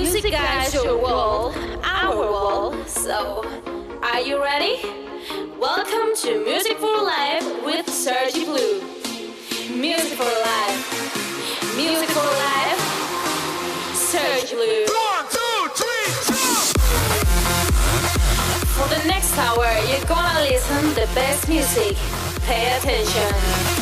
music guides your world, our world. So, are you ready? Welcome to Music for Life with Sergi Blue. Music for Life. Music for Life. Sergi Blue. One, two, three, four. For the next hour, you're gonna listen the best music. Pay attention.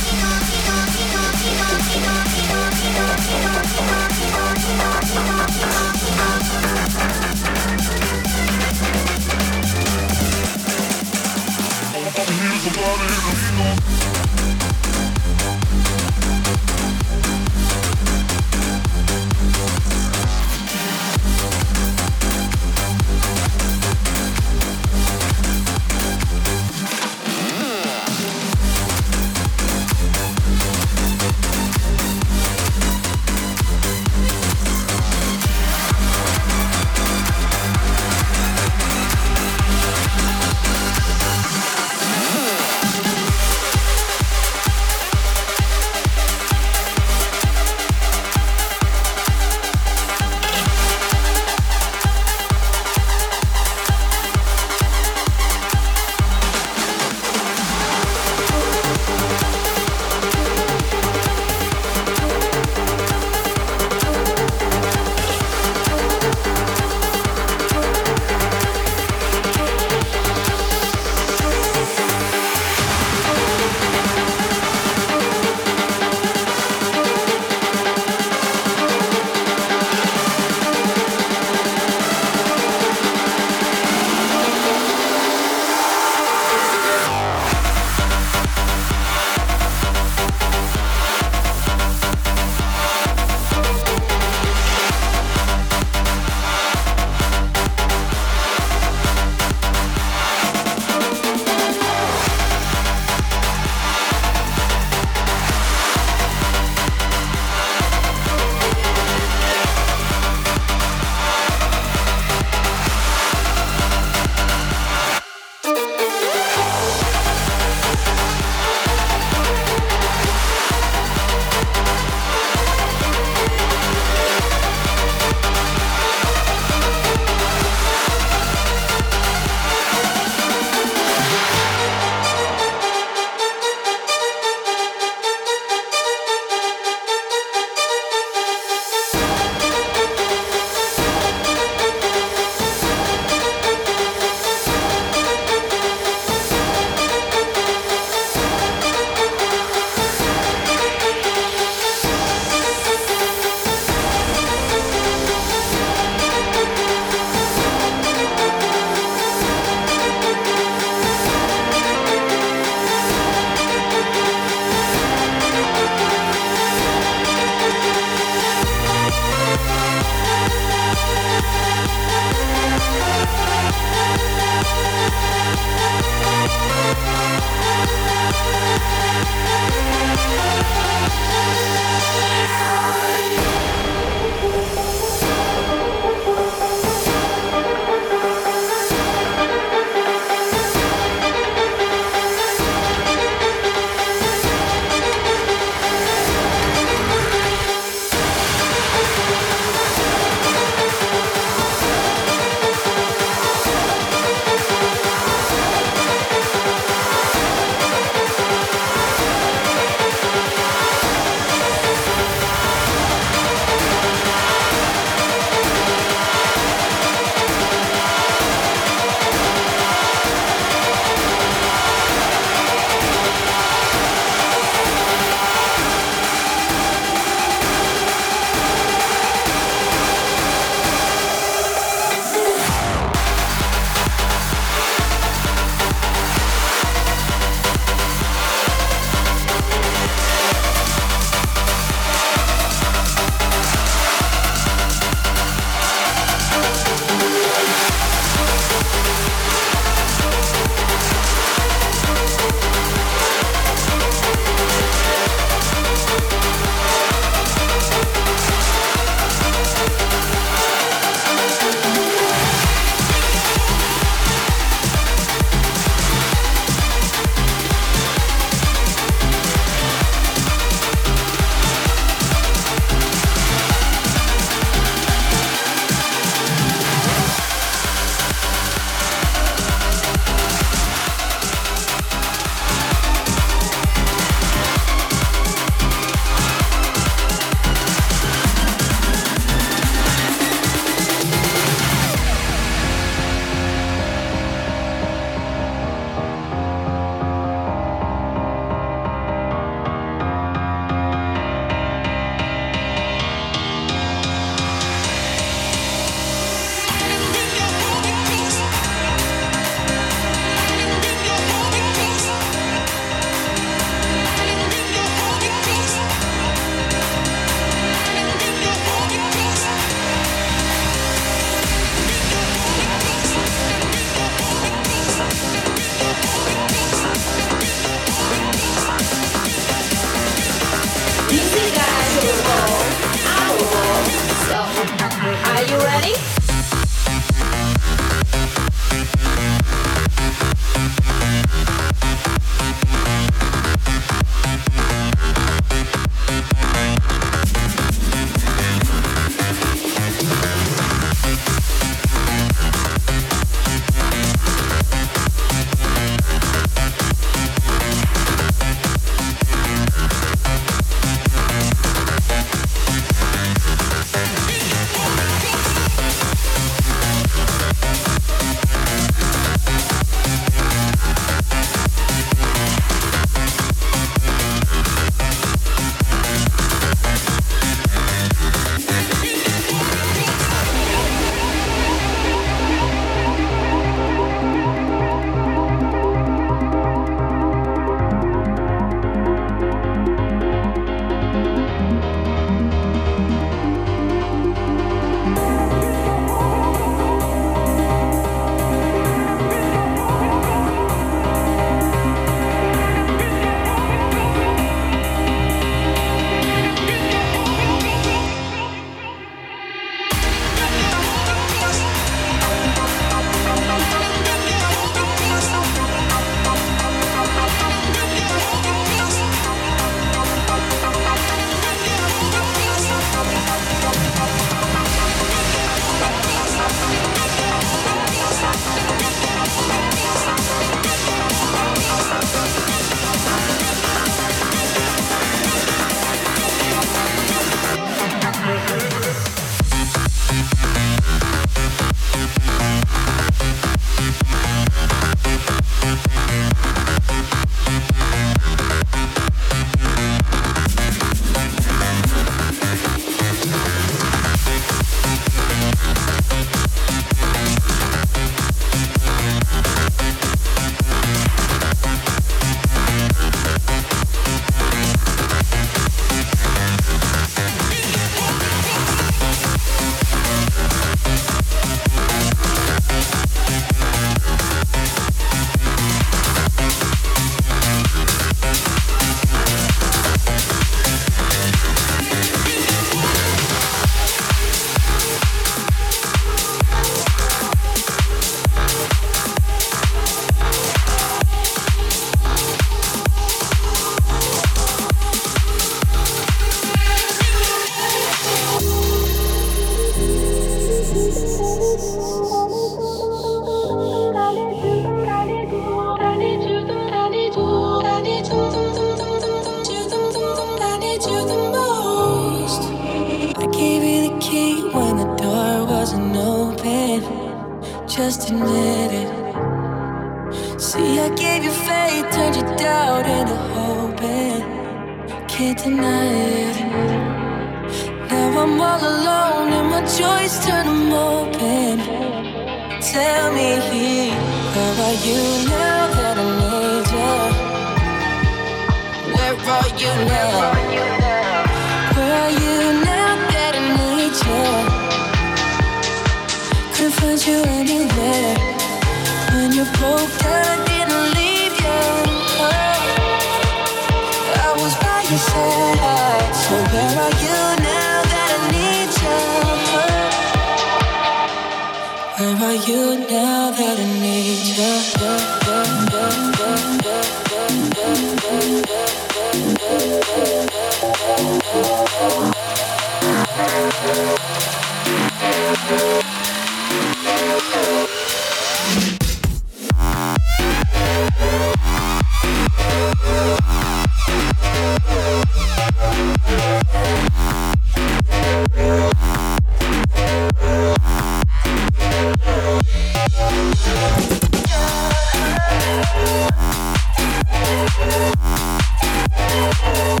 Thank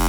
you.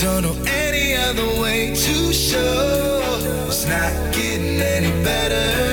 Don't know any other way to show it's not getting any better.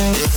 Yeah.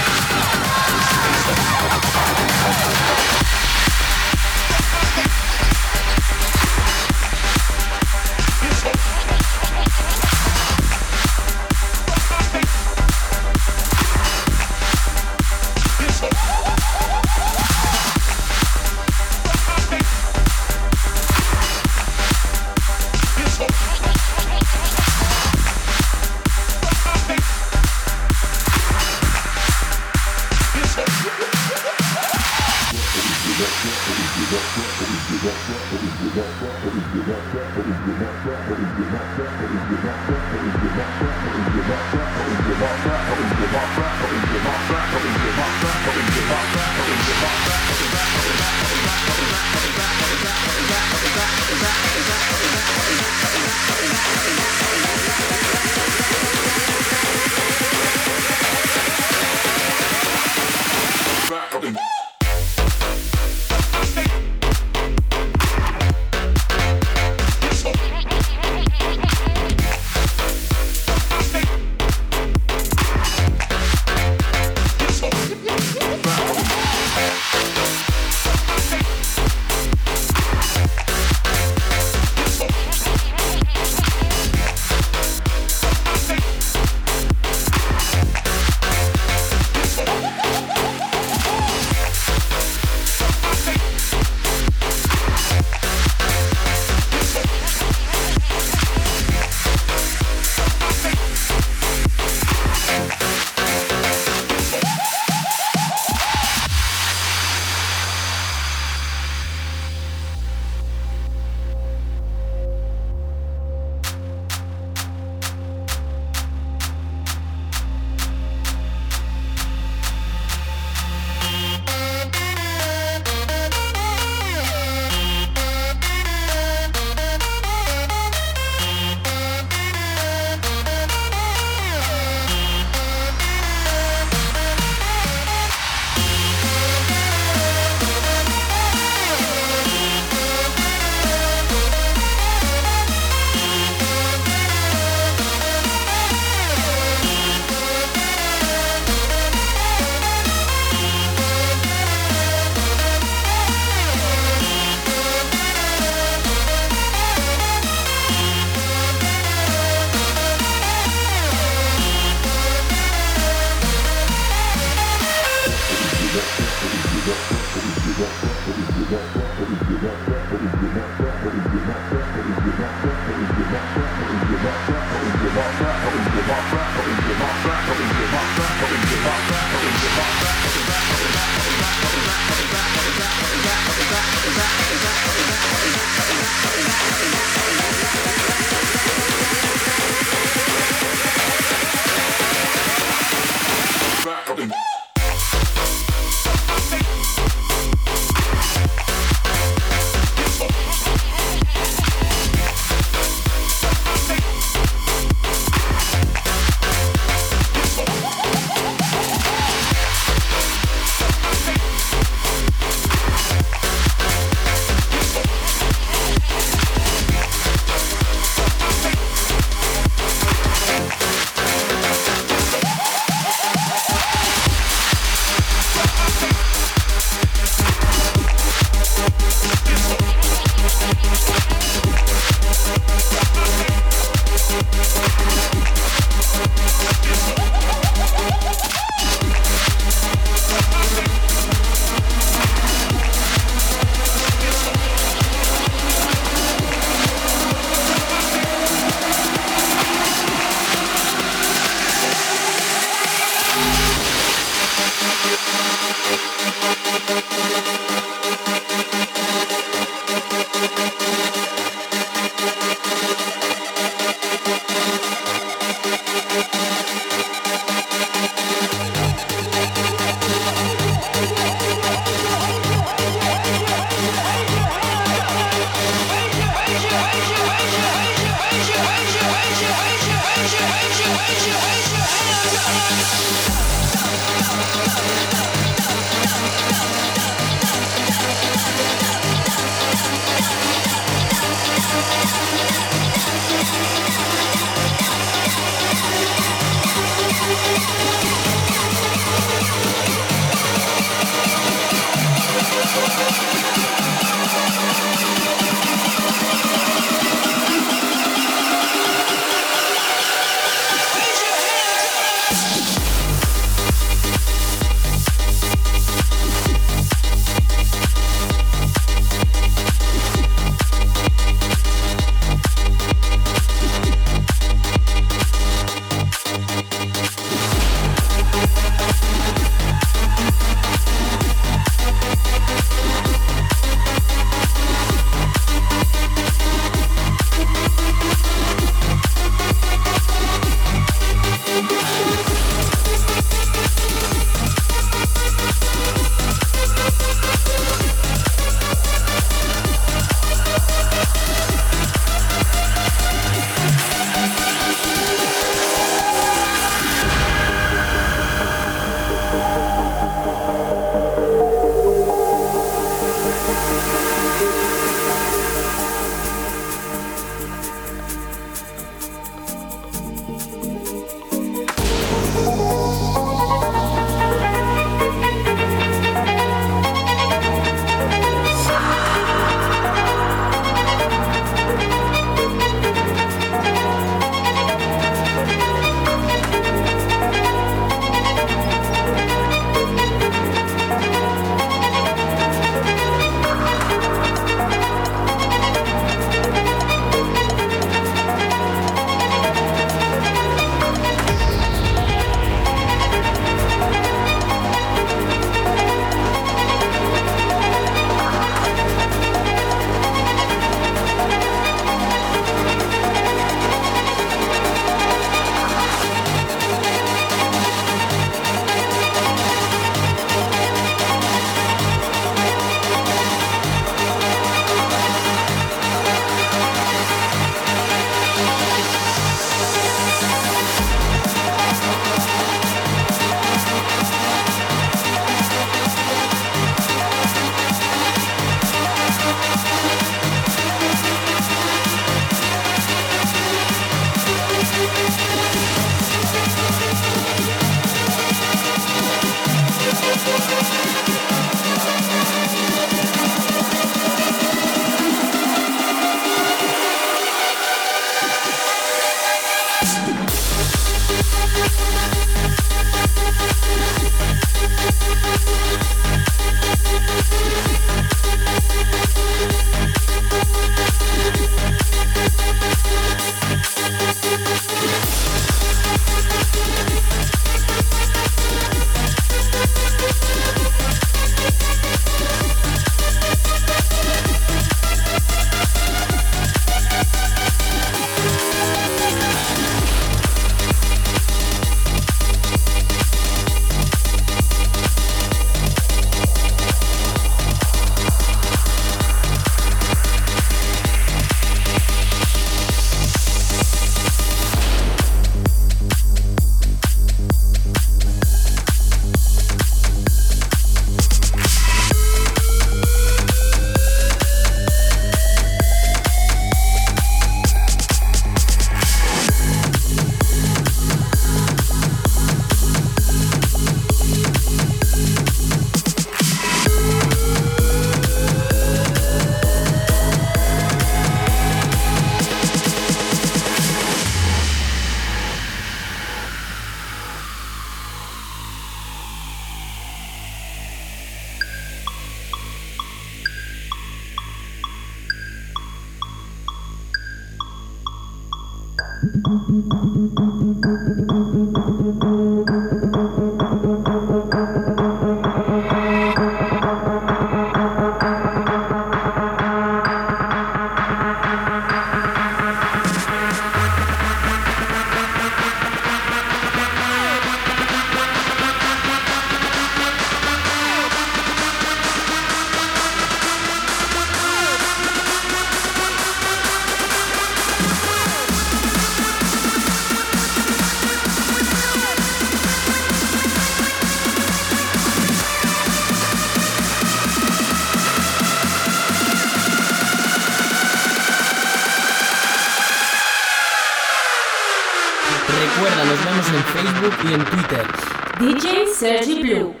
Sergi Blue.